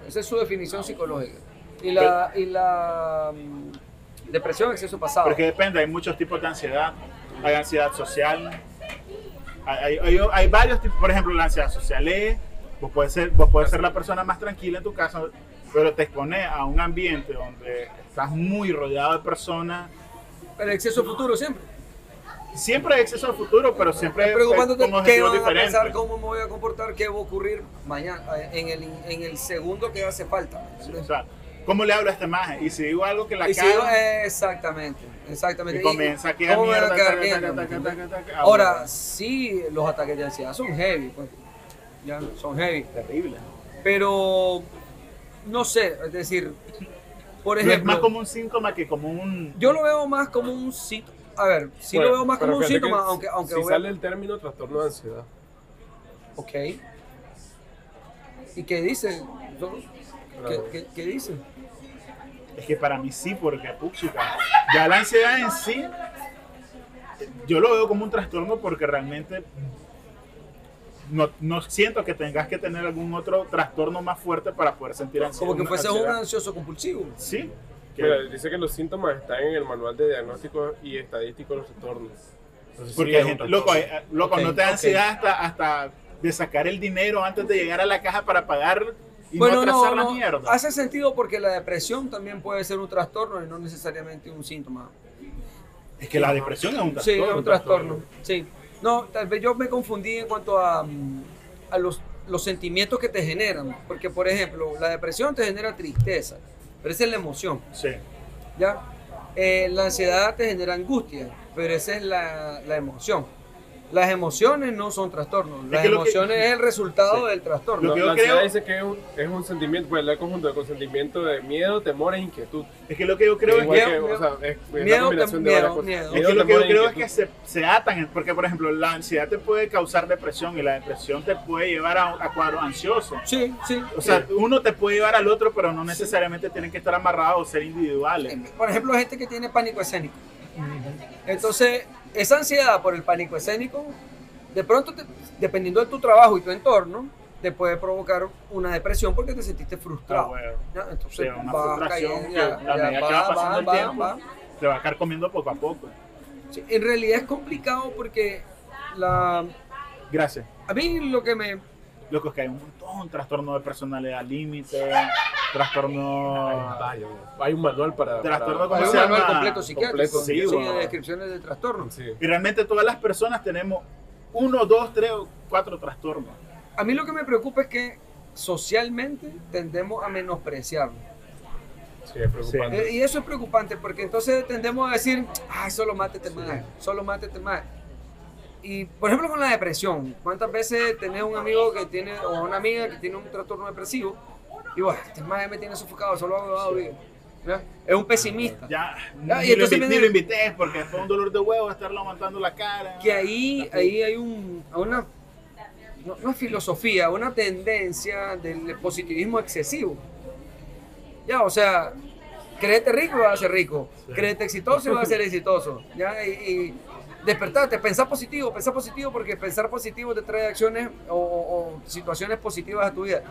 Esa es su definición psicológica. Y la, y la mm, depresión, exceso pasado. Porque depende, hay muchos tipos de ansiedad. Hay ansiedad social. Hay, hay- hay- hay varios tipos. Por ejemplo, la ansiedad social es, vos puedes ser, vos puedes ser la persona más tranquila en tu casa, pero te expones a un ambiente donde estás muy rodeado de personas. Pero el exceso futuro siempre. Siempre hay exceso de futuro, pero siempre es Preocupándote con qué van a diferentes. pensar, cómo me voy a comportar, qué va a ocurrir mañana, eh, en el, en el segundo que hace falta. O sea, ¿cómo le hablo a esta imagen? Y si digo algo que la si eh, exactamente, exactamente. y comienza. Ah, Ahora, sí, los ataques de ansiedad son heavy, pues. Ya, son heavy. terrible. Pero, no sé, es decir, por No es ejemplo, más como un síntoma que como un. yo lo veo más como un síntoma. A ver, sí Bueno, lo veo más como un síntoma, que aunque, aunque Si sale el término trastorno de ansiedad. Ok. ¿Y qué dice? ¿Qué, qué, qué dice? Es que para mí sí, porque puchica, ya la ansiedad en sí, yo lo veo como un trastorno porque realmente no, no siento que tengas que tener algún otro trastorno más fuerte para poder sentir ansiedad. Como que fuese un ansioso compulsivo. Sí. Mira, dice que los síntomas están en el manual de diagnóstico y estadístico de los trastornos. Entonces, porque sí, hay gente, loco, Ok, no te da ok. ansiedad hasta, hasta de sacar el dinero antes de llegar a la caja para pagar y bueno, no no, trazar la no, mierda. hace sentido porque la depresión también puede ser un trastorno y no necesariamente un síntoma. Es que la depresión es un Sí, trastorno. es un trastorno. Sí. No, tal vez yo me confundí en cuanto a, mm, a los, los sentimientos que te generan. Porque, por ejemplo, la depresión te genera tristeza, pero esa es la emoción. Sí. ¿ya? Eh, la ansiedad te genera angustia, pero esa es la, la emoción. Las emociones no son trastornos, las que lo que- emociones es el resultado Sí. del trastorno. Lo que yo la ansiedad creo- dice que es un, es un sentimiento, pues el conjunto de consentimiento de miedo, temor e inquietud. Es que lo que yo creo es que que, miedo, o sea, es, es la miedo, combinación de miedo. Es que lo que yo e creo es que se, se atan, porque por ejemplo la ansiedad te puede causar depresión y la depresión te puede llevar a, a cuadros ansiosos. Sí, sí. O sea, uno te puede llevar al otro, pero no necesariamente tienen que estar amarrados o ser individuales. Por ejemplo, gente que tiene pánico escénico. Entonces, esa ansiedad por el pánico escénico, de pronto, te- dependiendo de tu trabajo y tu entorno, te puede provocar una depresión porque te sentiste frustrado. Ah, Entonces, una vas frustración cayendo, que a medida que va, pasando va, el tiempo, va. te va a estar comiendo poco a poco. Sí, en realidad es complicado porque la, Gracias. a mí lo que me... Loco, es que hay un montón, trastorno de personalidad límite, trastorno... Vaya, hay un manual para. Trastorno para- Hay un manual completo psiquiátrico, sí, sí, de bueno. descripciones de trastornos. Sí. Y realmente todas las personas tenemos uno, dos, tres o cuatro trastornos. A mí lo que me preocupa es que socialmente tendemos a menospreciarlo. Sí, es preocupante. Eh, Y eso es preocupante porque entonces tendemos a decir, ay, solo mátete más, solo mátete más. Y por ejemplo con la depresión, ¿cuántas veces tenés un amigo que tiene, o una amiga que tiene un trastorno depresivo? Y vos, este más me tiene sofocado, solo hago. ¿Ya? Es un pesimista. Ya, Ya, y ni, lo entonces invi- viene- ni lo invité porque fue un dolor de huevo estarlo aguantando la cara. Que ahí, ahí hay un, una, es filosofía, una tendencia del positivismo excesivo. Ya, o sea, créete rico y vas a ser rico. Sí. Créete exitoso y vas a ser exitoso. Ya, y, y despertate, pensar positivo, pensar positivo porque pensar positivo te trae acciones o, situaciones positivas a tu vida.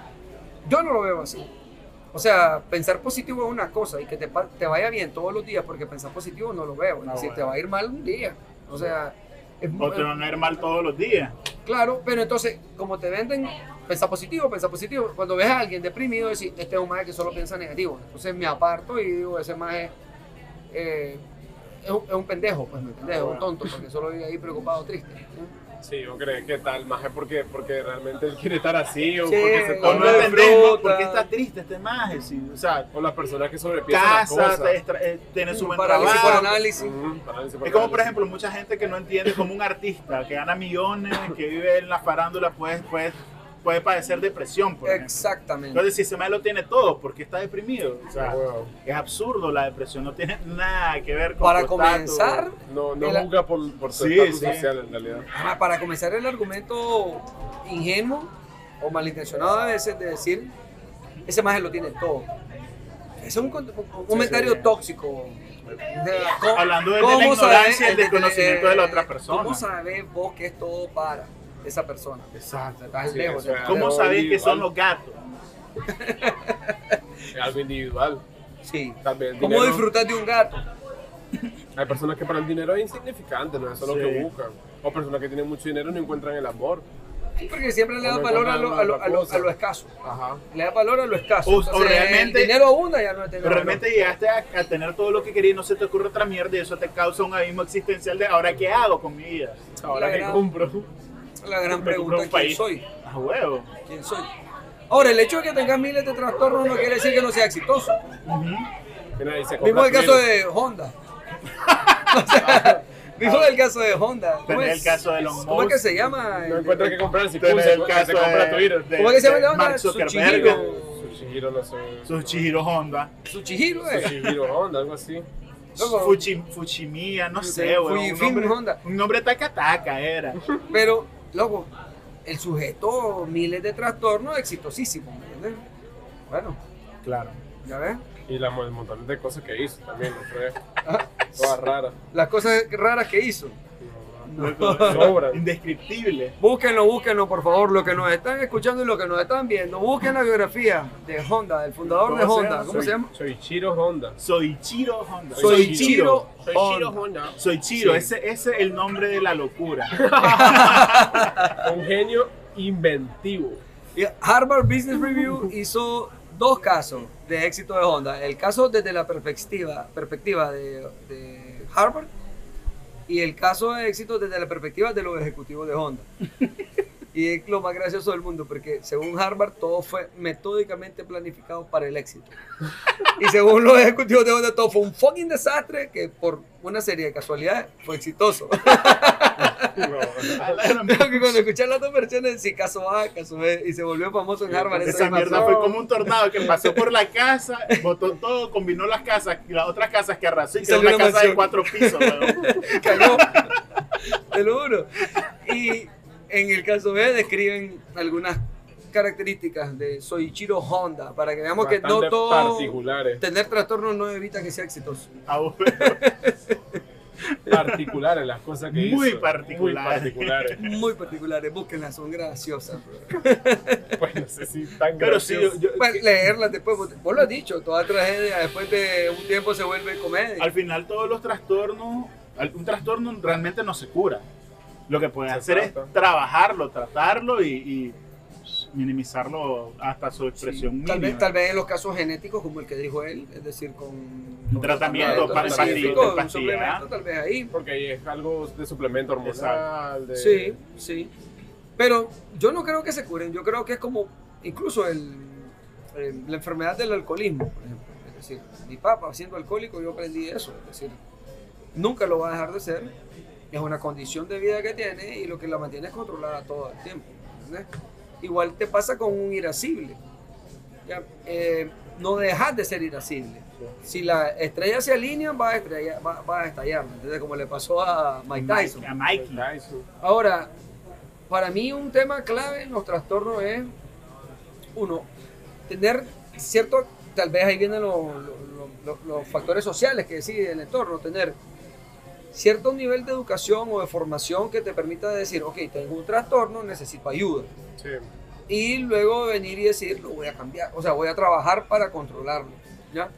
Yo no lo veo así. O sea, pensar positivo es una cosa y que te, vaya bien todos los días porque pensar positivo no lo veo. No, bueno. te va a ir mal un día. O sea, es O te van a ir mal todos los días. Claro, pero entonces, como te venden, pensar positivo, pensar positivo. Cuando ves a alguien deprimido, decís, este es un maje que solo piensa negativo. Entonces me aparto y digo, ese maje eh, es, un, es un pendejo, pues, ¿me entiendes? Es un tonto, porque solo vive ahí preocupado, triste. Sí, yo creo que tal, más es porque, porque realmente él quiere estar así o Sí, porque se o O no no toma. de entendemos fruta. por qué está triste este maje. sí, o sea, O las personas que sobrepiensan las cosas. extra- eh, tiene su buen Parálisis por trabajo. análisis. Parálisis por Es como, por ejemplo, mucha gente que no entiende como un artista que gana millones, que vive en la farándula, puede, puede, puede padecer depresión, por ejemplo. Exactamente. Entonces, si ese maje lo tiene todo, ¿por qué está deprimido? O sea, huevo. es absurdo la depresión, no tiene nada que ver con Para comenzar, No, no El- juzga por, por su Sí, estatus sí. social en realidad. ah, para comenzar el argumento ingenuo o malintencionado a veces de decir, ese maje lo tiene todo. es un, un comentario sí. tóxico. O sea, ¿cómo- Hablando de- de la ignorancia y el de- desconocimiento de la otra persona. ¿Cómo sabes vos que es todo para esa persona? Exacto. estás Sí, lejos. es. ¿Cómo sabés que son los gatos? Es algo individual. Sí. ¿Cómo dinero- disfrutar de un gato? Hay personas que para el dinero es insignificante, no es eso lo Sí. que buscan. O personas que tienen mucho dinero no encuentran el amor. Sí, porque siempre le da No valor a lo, a, lo, a, lo, a lo escaso. Ajá. Le da valor a lo escaso. O- realmente- El dinero abunda, ya no es. Pero realmente llegaste a, a tener todo lo que querías y no se te ocurre otra mierda y eso te causa un abismo existencial de ahora qué hago con mi vida. Ahora gran- compro. La gran pregunta es quién país. soy. A huevo. ¿Quién soy? Ahora, el hecho de que tengas miles de trastornos no quiere decir que no sea exitoso. Y se Mismo el caso de Honda. o sea, mismo el caso de Honda. ¿Cómo es? el caso de Elon ¿Cómo es que se llama? No encuentra que comprar si puse, el caso compra Twitter. ¿Cómo es que se llama de de Honda? Mark Zuckerberg. Sushihiro, no sé. Tsuchihiro Honda. Tsuchihiro, eh. Sushihiro Honda, algo así. Fuchi, Fuchimia, no sé, Honda. un nombre taca-taca era. Pero, loco, el sujeto, miles de trastornos, exitosísimo, ¿me entiendes? Bueno, Claro. ya ves. Y la, el montón de cosas que hizo también, no fue Ah, todas raras. Las cosas raras que hizo. No. Loco, Sobra. Indescriptible. Búsquenlo, búsquenlo, por favor, lo que nos están escuchando y lo que nos están viendo. Busquen la biografía de Honda, del fundador de ¿Cómo se Honda. ¿Cómo se llama? Soy Chiro Honda. Soichiro Honda. Soichiro Soy Honda. Chiro Honda. Soichiro, Sí. ese, ese es el nombre de la locura. Un genio inventivo. Y Harvard Business Review hizo dos casos de éxito de Honda. El caso desde la perspectiva, perspectiva de, de Harvard y el caso de éxito desde la perspectiva de los ejecutivos de Honda. Y es lo más gracioso del mundo, porque según Harvard todo fue metódicamente planificado para el éxito. Y según los ejecutivos de Honda todo fue un fucking desastre que por una serie de casualidades fue exitoso. que cuando escuché las dos versiones, sí, caso A, caso B, y se volvió famoso en Harvard. Esa mierda fue como un tornado que pasó por la casa, botó todo, combinó las casas y las otras casas que arrasó y Y quedó una una casa de cuatro pisos. cagó. Te lo juro. Y en el caso B describen algunas características de Soichiro Honda para que veamos que no todo particulares. tener trastornos no evita que sea exitoso. A huevo. Particulares las cosas que Muy hizo. particulares. Muy particulares. Muy particulares, búsquenlas, son graciosas. bro. Pues no sé si tan Pero sí, gracioso. yo- yo- Bueno, leerlas después, vos vos lo has dicho, toda tragedia después de un tiempo se vuelve comedia. al final todos los trastornos, un trastorno realmente no se cura. Lo que puedes hacer es trabajarlo, tratarlo y, y minimizarlo hasta su expresión Sí, tal, mínima. vez, tal vez en los casos genéticos, como el que dijo él, es decir, con, con tratamiento, tratamiento pa- específico, pastilla, un pastilla. suplemento, tal vez ahí. Porque ahí es algo de suplemento hormonal. De... Sí, sí. Pero yo no creo que se curen, yo creo que es como incluso el, el- la enfermedad del alcoholismo, por ejemplo. Es decir, mi papá siendo alcohólico yo aprendí eso, es decir, nunca lo va a dejar de ser, es una condición de vida que tiene y lo que la mantiene es controlada todo el tiempo. ¿entendés? Igual te pasa con un irascible. ¿ya? Eh, no dejas de ser irascible. Si las estrellas se alinean, va a, estrellar, va, va a estallar. ¿entendés? Como le pasó a Mike Tyson. A Mikey. Tyson. Ahora, para mí un tema clave en los trastornos es, uno, tener cierto, tal vez ahí vienen los, los- los- los factores sociales que decide el entorno, tener cierto nivel de educación o de formación que te permita decir, ok, tengo un trastorno, necesito ayuda. Sí. Y luego venir y decir, lo voy a cambiar, o sea, voy a trabajar para controlarlo, ¿ya?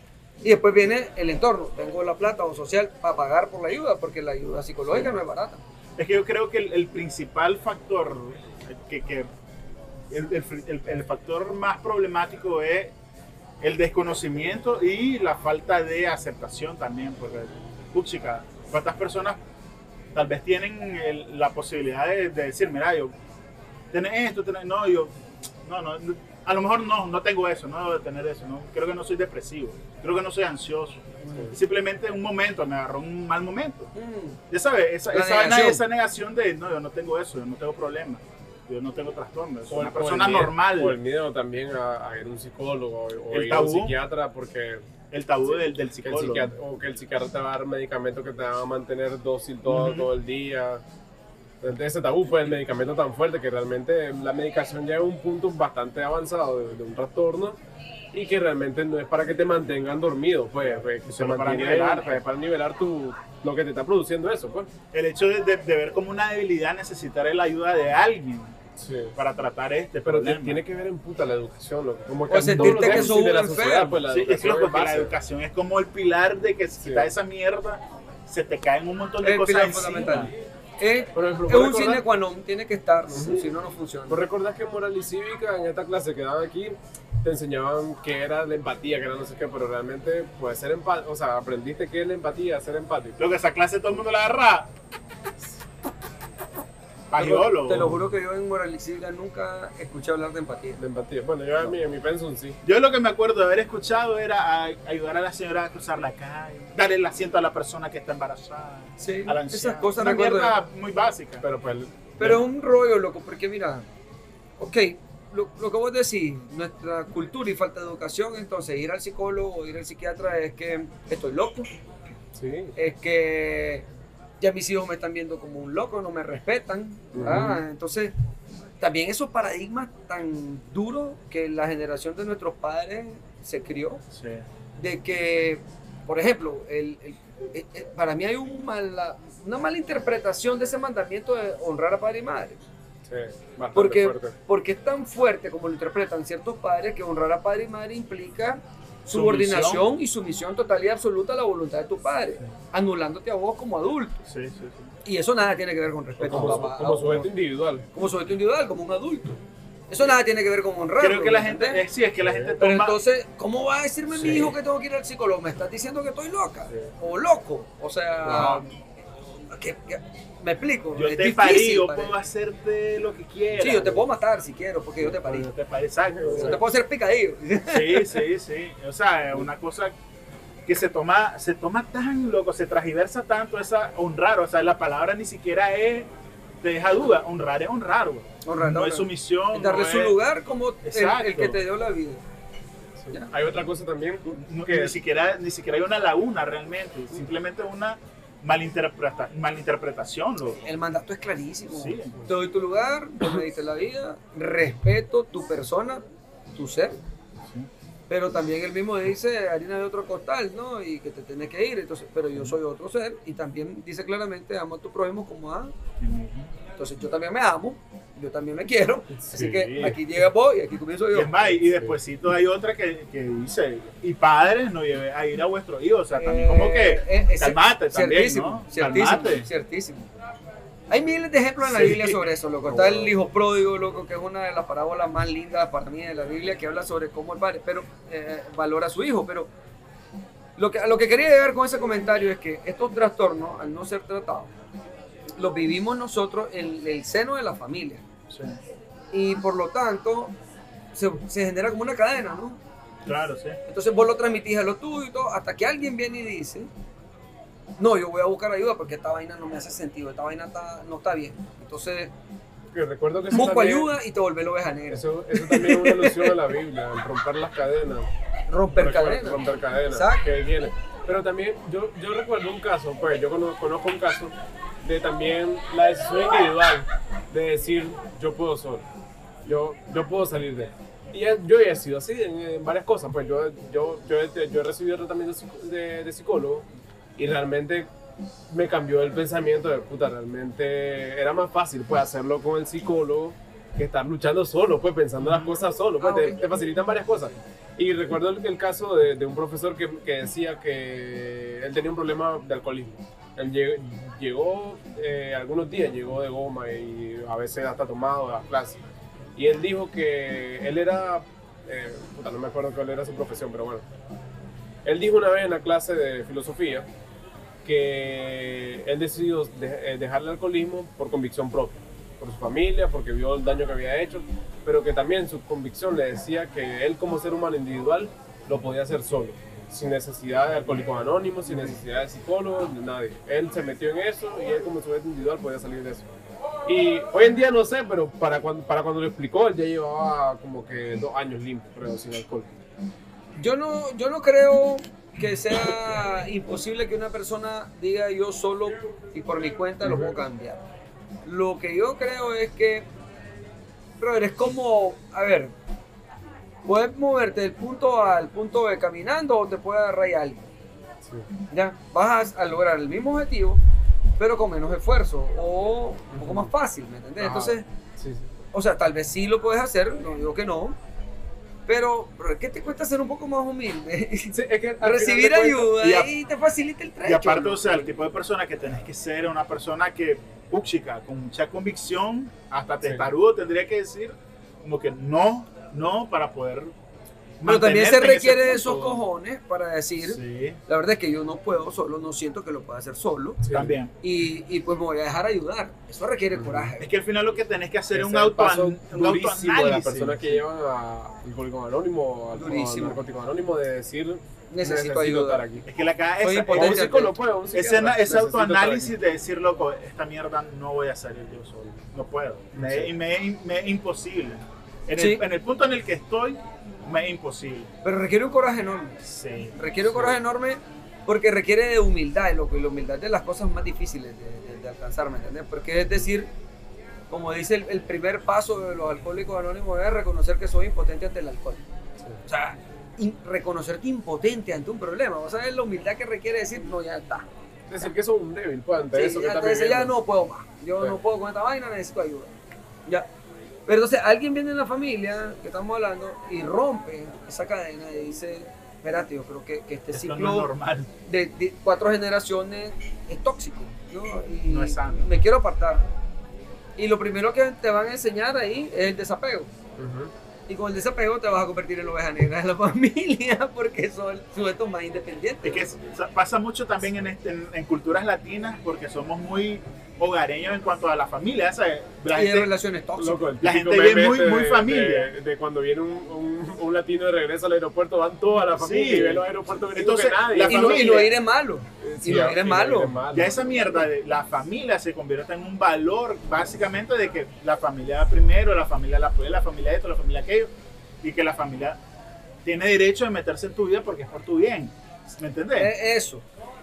Y después viene el entorno, tengo la plata o social para pagar por la ayuda, porque la ayuda psicológica no es barata. Es que yo creo que el, el principal factor, que, que- el, el- el- el factor más problemático es el desconocimiento y la falta de aceptación también, porque, puchica, ¿cuántas personas tal vez tienen el- la posibilidad de, de decir, mira, yo, tenés esto, tenés, no, yo, no, no, a lo mejor no, no tengo eso, no debo de tener eso, no, creo que no soy depresivo, creo que no soy ansioso, simplemente en un momento, me agarró un mal momento. Mm. Ya sabes, esa, esa, negación. esa negación de no, yo no tengo eso, yo no tengo problemas, yo no tengo trastorno, soy O- una o persona miedo- normal. O el miedo también a, a ir a un psicólogo o El ir a un psiquiatra porque El tabú del, del que el psicólogo. psiquiatra, o que el psiquiatra te va a dar medicamentos que te van a mantener dócil todo, Ujú. todo el día. Entonces, ese tabú, pues el medicamento tan fuerte que realmente la medicación llega a un punto bastante avanzado de, de un trastorno y que realmente no es para que te mantengan dormido, pues, pues, que se para nivelar. pues, para nivelar tu, lo que te está produciendo eso, pues. El hecho de, de- de ver como una debilidad necesitar la ayuda de alguien Sí. para tratar este Pero problema. tiene que ver en puta la educación, loco. Como O que sentirte todos los que sos de la sociedad, pues la Sí, es educación loco que la base. educación es como el pilar de que si Sí. está esa mierda, se te caen un montón de El cosas pilar fundamental. Es, Por ejemplo, es ¿vos un sine qua non, tiene que estar, Ujú. si no, no funciona. ¿Vos recordás que en moral y cívica, en esta clase que daban aquí, te enseñaban qué era la empatía, que era no sé qué, pero realmente, pues, ser empático, o sea, aprendiste qué es la empatía, ser empático. Lo que esa clase todo el mundo la agarra. Pagiolo. Te lo juro que yo en moral y cívica nunca escuché hablar de empatía. La empatía. Bueno, yo en mi, en mi pensum sí. Yo lo que me acuerdo de haber escuchado era a- ayudar a la señora a cruzar la calle, darle el asiento a la persona que está embarazada, Sí, a la esas anciana. cosas Una mierda muy básica. Pero pues, Pero es un rollo, loco, porque mira, ok, lo, lo que vos decís, nuestra cultura y falta de educación, entonces ir al psicólogo o ir al psiquiatra es que estoy loco, sí. es que ya mis hijos me están viendo como un loco, no me respetan, ¿verdad? Entonces, también esos paradigmas tan duros que la generación de nuestros padres se crió, Sí. de que, por ejemplo, el, el- eh, eh, para mí hay un mala, una mala interpretación de ese mandamiento de honrar a padre y madre. Sí, Porque, fuerte. porque es tan fuerte como lo interpretan ciertos padres que honrar a padre y madre implica subordinación y sumisión total y absoluta a la voluntad de tu padre, anulándote a vos como adulto. Sí, sí, sí. Y eso nada tiene que ver con respeto Como, a papá, como sujeto individual. como sujeto individual, como un adulto. Eso nada tiene que ver con honrar. Creo que la gente, eh, sí, es que la gente Pero toma... entonces, ¿cómo va a decirme mi hijo que tengo que ir al psicólogo? ¿Me estás diciendo que estoy loca? O loco. O sea, me explico. yo es te difícil parí, yo puedo hacerte lo que quieras. Sí, yo te puedo matar si quiero, porque yo te parí. Yo te parí, exacto. Yo te puedo hacer picadillo. Sí, sí, sí. O sea, es una cosa que se toma, se toma tan loco, se transgiversa tanto esa honrar. O sea, la palabra ni siquiera es, te deja duda. Honrar es honrar, güey. Honrar, No honrar. es sumisión. Es darle no su es- lugar como el, que te dio la vida. Sí. Hay otra cosa también no- que ni, siquiera, ni siquiera hay una laguna realmente. Simplemente una malinterpreta, malinterpretación. Loco. El mandato es clarísimo. Sí. Te doy tu lugar, vos me diste la vida, respeto tu persona, tu ser. Pero también él mismo dice harina de otro costal, ¿no? Y que te tienes que ir. Entonces, pero yo soy otro ser y también dice claramente ama a tu prójimo como a. Entonces yo también me amo, yo también me quiero. Así Sí. que aquí llega vos y aquí comienzo Y yo. es más, y despuésito hay otra que, que dice, y padres no lleven a ir a vuestros hijos, o sea, también como que, Eh, eh, eh, calmate también, ciertísimo, ¿no? Ciertísimo, Calmate. ciertísimo. Hay miles de ejemplos en la Sí. Biblia sobre eso, loco. Está el hijo pródigo, loco, que es una de las parábolas más lindas para mí de la Biblia, que habla sobre cómo el padre pero, eh, valora a su hijo. Pero lo que, lo que quería llegar con ese comentario es que estos trastornos, al no ser tratados, los vivimos nosotros en el seno de la familia. Sí, Y por lo tanto, se, se genera como una cadena, ¿no? claro, sí. Entonces vos lo transmitís a lo tuyo y todo, hasta que alguien viene y dice, no, yo voy a buscar ayuda porque esta vaina no me hace sentido, esta vaina está- no está bien. Entonces que recuerdo que eso busco también- ayuda y te la oveja negra. Eso, eso también es una alusión a la Biblia, el romper las cadenas. Romper Recuerdo- cadenas. Romper cadenas. Exacto. Que viene. Pero también yo, yo recuerdo un caso, pues yo conozco, conozco un caso de también la decisión individual de decir yo puedo solo, yo, yo puedo salir de él. Y yo he sido así en, en varias cosas, pues yo, yo, yo, yo he recibido tratamiento de, de psicólogo y realmente me cambió el pensamiento de puta, realmente era más fácil pues hacerlo con el psicólogo que estar luchando solo, pues pensando las cosas solo, pues Ah, te, ok. te facilitan varias cosas. Y recuerdo el, el caso de, de un profesor que, que decía que él tenía un problema de alcoholismo. Él llegó, llegó, eh, algunos días, llegó de goma y a veces hasta tomado a las clases. Y él dijo que él era, eh, no me acuerdo cuál era su profesión, pero bueno. Él dijo una vez en la clase de filosofía que él decidió de- eh, dejar el alcoholismo por convicción propia, por su familia, porque vio el daño que había hecho, pero que también su convicción le decía que él como ser humano individual lo podía hacer solo, sin necesidad de alcohólicos anónimos, sin necesidad de psicólogos, de nadie. Él se metió en eso y él como sujeto individual podía salir de eso. Y hoy en día no sé, pero para cuando, para cuando lo explicó, él ya llevaba como que dos años limpio, creo, sin alcohol. Yo no, yo no creo que sea imposible que una persona diga yo solo y por mi cuenta lo puedo cambiar. Lo que yo creo es que, brother, es como, a ver, puedes moverte del punto A al punto B caminando o te puede agarrar alguien. Sí. Ya, vas a, a lograr el mismo objetivo, pero con menos esfuerzo o un poco más fácil, ¿me entendés? Ajá. Entonces, Sí, sí. o sea, tal vez sí lo puedes hacer, no digo que no, pero ¿qué te cuesta ser un poco más humilde? Sí, es que Recibir ayuda y a- y, te facilita el trecho. Y aparte, o sea, el tipo de persona que tenés que ser una persona que, puchica, con mucha convicción, hasta Sí. testarudo, tendría que decir como que no, no, para poder. Pero también se requiere de esos cojones para decir, Sí, la verdad es que yo no puedo solo, no siento que lo pueda hacer solo. Sí. también. Y, y pues me voy a dejar ayudar. Eso requiere coraje. Es que al final lo que tenés que hacer es un, auto, paso un durísimo de las autoanálisis. personas que llevan a Alcohólico Anónimo, al Durísimo. al Narcótico Anónimo, de decir Necesito ayuda. estar aquí. Es que la cara impotente. un ese, psicólogo, un ese, Necesito autoanálisis de decir, loco, esta mierda no voy a salir yo solo. No puedo. Sí. y me, me es imposible. En, Sí. el, en el punto en el que estoy, me es imposible. Pero requiere un coraje enorme. Sí. Requiere un coraje enorme porque requiere de humildad. Y la humildad es de las cosas más difíciles de, de- de alcanzar, ¿me entiendes? Porque es decir, como dice el, el primer paso de los alcohólicos anónimos es reconocer que soy impotente ante el alcohol. O sea, in- reconocerte impotente ante un problema. O sea, es la humildad que requiere decir, no, ya está. Decir que sos un débil, pues, ante Sí, eso que ya, entonces ya no puedo más. Yo Sí. no puedo con esta vaina, necesito ayuda. Ya. Pero entonces alguien viene en la familia que estamos hablando y rompe esa cadena y dice, espérate, yo creo que, que este Esto no es ciclo normal. de, de cuatro generaciones es tóxico. ¿no? Y No es sano. Me quiero apartar. Y lo primero que te van a enseñar ahí es el desapego. Y con el desapego te vas a convertir en oveja negra de la familia porque son sujetos más independientes. Es que es- pasa mucho también en, este- en, en culturas latinas porque somos muy hogareños en cuanto a la familia. ¿sabes? La y de gente- relaciones tóxicas. Loco, La gente ve meme muy- este muy de- familia. De, de cuando viene un, un, un latino de regreso al aeropuerto, van toda la familia Sí. y ven los aeropuertos Entonces, que nadie. la y, no, y familia- no ir es malo. Sí, y no ir es malo. Ya esa mierda de la familia se convierte en un valor básicamente de que la familia va primero, la familia la la familia esto, la familia aquello, y que la familia tiene derecho de meterse en tu vida porque es por tu bien. ¿Me entendés? Eh, Eso.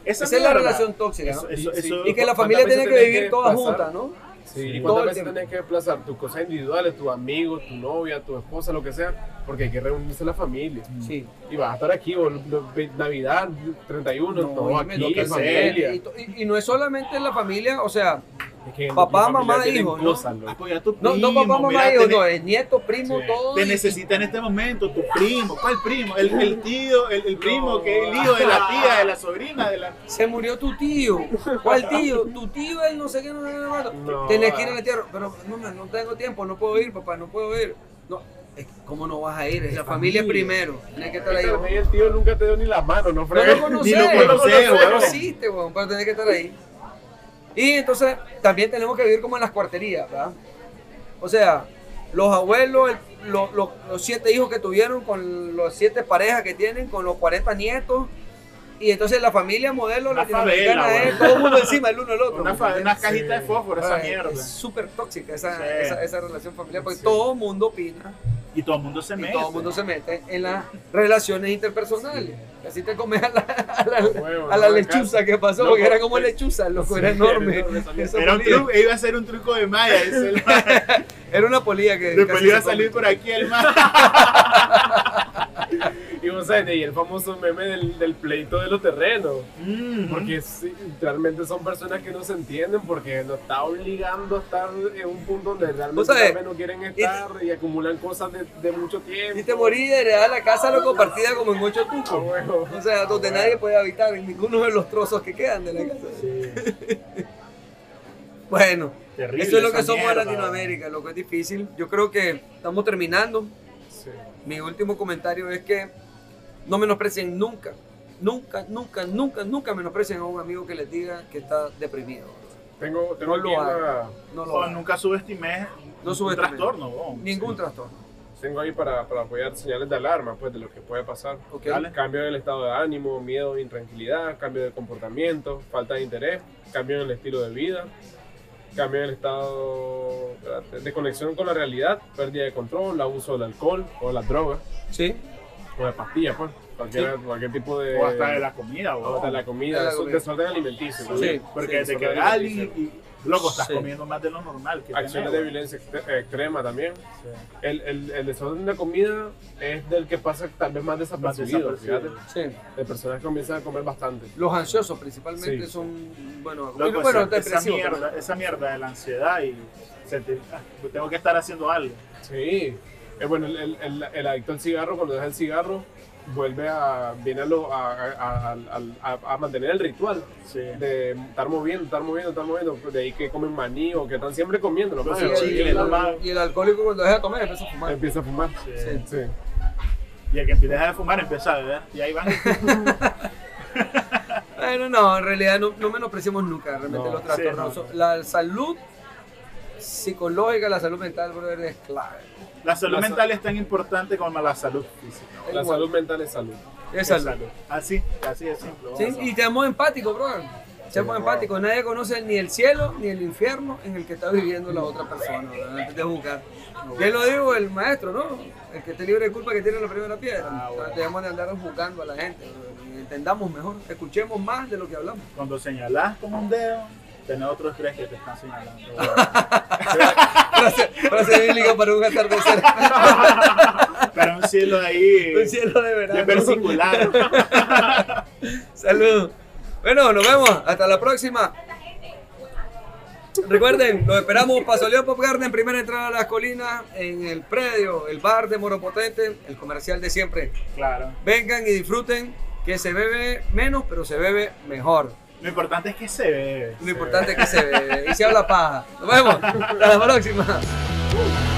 Esa Esa es la relación tóxica. ¿no? Eso- eso- Y- sí. eso- Y que la ¿Cuántas familia tiene que vivir que toda pasar? junta, ¿no? Sí, y cuántas veces tenés que desplazar tus cosas individuales, tus amigos, tu novia, tu esposa, lo que sea, porque hay que reunirse la familia. Sí. Y vas a estar aquí, o lo- ve- Navidad, 31, No, todo aquí, lo que en sea. familia. Y, y- y no es solamente en la familia, o sea, Es que en Papá, mamá, hijo, ¿no? cosas, a no, primo, no papá, mamá, mira, hijo, no, es nieto, primo, Sí. todo. te necesita en este momento tu primo. ¿Cuál primo? El, el tío, el, el primo No. que es el hijo de la tía, de la sobrina, de la... Se murió tu tío. ¿Cuál tío? Tu tío, él no sé qué, no sé qué, no Tenés que ir ah. al entierro. Pero no, no tengo tiempo, no puedo ir, papá, no puedo ir. No, ¿cómo no vas a ir? Es la familia familia. primero. Tienes que estar ahí. Vez el tío nunca te dio ni la mano, no No fregues. lo conoces, lo no lo conoces, no existe, weón, pero tenés que estar ahí. Y entonces también tenemos que vivir como en las cuarterías, ¿verdad? O sea, los abuelos, el- lo- lo- los siete hijos que tuvieron, con los siete parejas que tienen, con los 40 nietos. Y entonces la familia modelo Una latinoamericana favela, es weón. todo el mundo encima el uno al otro. Una, una cajita de fósforo, esa mierda. Es súper tóxica esa, Sí. esa, esa relación familiar, porque Sí. todo el mundo opina Y todo el mundo se y mete. todo el mundo se mete en las relaciones interpersonales. Así te comes a la, a la, Huevo, a la no, lechuza acá- que pasó, Loco, porque era como pues, lechuza, loco, sí, era enorme. era un truco, iba a ser un truco de Maya. ese, el- Era una polilla que. Después iba a salir por aquí el man. Y vos sabes, y el famoso meme del, del pleito de los terrenos. Mm, Porque sí, realmente son personas que no se entienden porque nos está obligando a estar en un punto donde realmente vez no quieren estar y, acumulan cosas de, de mucho tiempo. Y te morí y heredar la casa, loco, partida como en ocho Ah, tucos. huevo. O sea, donde nadie puede habitar en ninguno de los trozos que quedan de la casa. Bueno, Terrible eso es lo que somos en mierda, Latinoamérica, lo que es difícil. Yo creo que estamos terminando. Sí. Mi último comentario es que no menosprecien nunca, nunca, nunca, nunca, nunca menosprecien a un amigo que les diga que está deprimido. Tengo, tengo No lo aquí hagan. una- No lo nunca subestimé No un subestimé. trastorno. Ningún Sí. trastorno. tengo ahí para, para apoyar señales de alarma pues, de lo que puede pasar. ¿ok? Dale. Cambio del estado de ánimo, miedo, intranquilidad, cambio de comportamiento, falta de interés, cambio en el estilo de vida, cambio en el estado de conexión con la realidad, pérdida de control, abuso del alcohol o de las drogas Sí. O de pastillas, pues, cualquier, cualquier tipo de... O hasta de la comida. o hasta la comida, De la desorden alimenticio. ¿no? Sí. Porque sí, te desorden quedas y, Loco, estás Sí. comiendo más de lo normal. que Acciones tenés, de violencia extre- extrema también. Sí. El, el, el desorden de comida es del que pasa tal vez más desapercibido, Más fíjate. desapercibido. Sí. De personas que comienzan a comer bastante. Los ansiosos principalmente Sí. son, bueno, Loco, bueno, esa, esa mierda, esa mierda de la ansiedad y sentir, ah, tengo que estar haciendo algo. Sí. Eh, bueno, el, el, el, el adicto al cigarro, cuando deja el cigarro, vuelve a, viene a, lo- a, a, a- a- a mantener el ritual Sí. de estar moviendo, estar moviendo, estar moviendo. De ahí que comen maní o que están siempre comiendo. Lo más Sí, Sí, y el alcohólico cuando deja de tomar empieza a fumar. empieza a fumar. Sí. Sí. Sí. Y el que empieza de fumar empieza a beber. Y ahí van. Bueno, no, en realidad no, no menospreciamos nunca realmente No, los sí, trastornos. no, no. La salud psicológica, la salud mental, brother, es clave. La salud La sa- mental es tan importante como la salud física. La Igual. salud mental es salud. Es Es salud. Así, así de simple. Sí, y seamos empáticos, brother. Seamos Sí, empáticos. Nadie conoce ni el cielo ni el infierno en el que está viviendo la otra persona, ¿verdad? antes de juzgar. ¿Qué lo digo? El maestro, ¿no? El que esté libre de culpa que tiene la primera piedra. Ah, bueno. Debemos de andar juzgando a la gente. brother, Entendamos mejor, escuchemos más de lo que hablamos. Cuando señalás con un dedo, tenés otros tres que te están señalando. Frase, frase bíblica para un atardecer. Pero un cielo ahí. un cielo de verano. de versicular. Salud. Bueno, nos vemos. Hasta la próxima. Recuerden, los esperamos Pasoleo Pop Garden, primera entrada a las colinas, en el predio, el bar de Moro Potente, el comercial de siempre. Claro. Vengan y disfruten, que se bebe menos, pero se bebe mejor. Lo importante es que se bebe. Lo importante es que se bebe y se habla paja. Nos vemos. Hasta la próxima.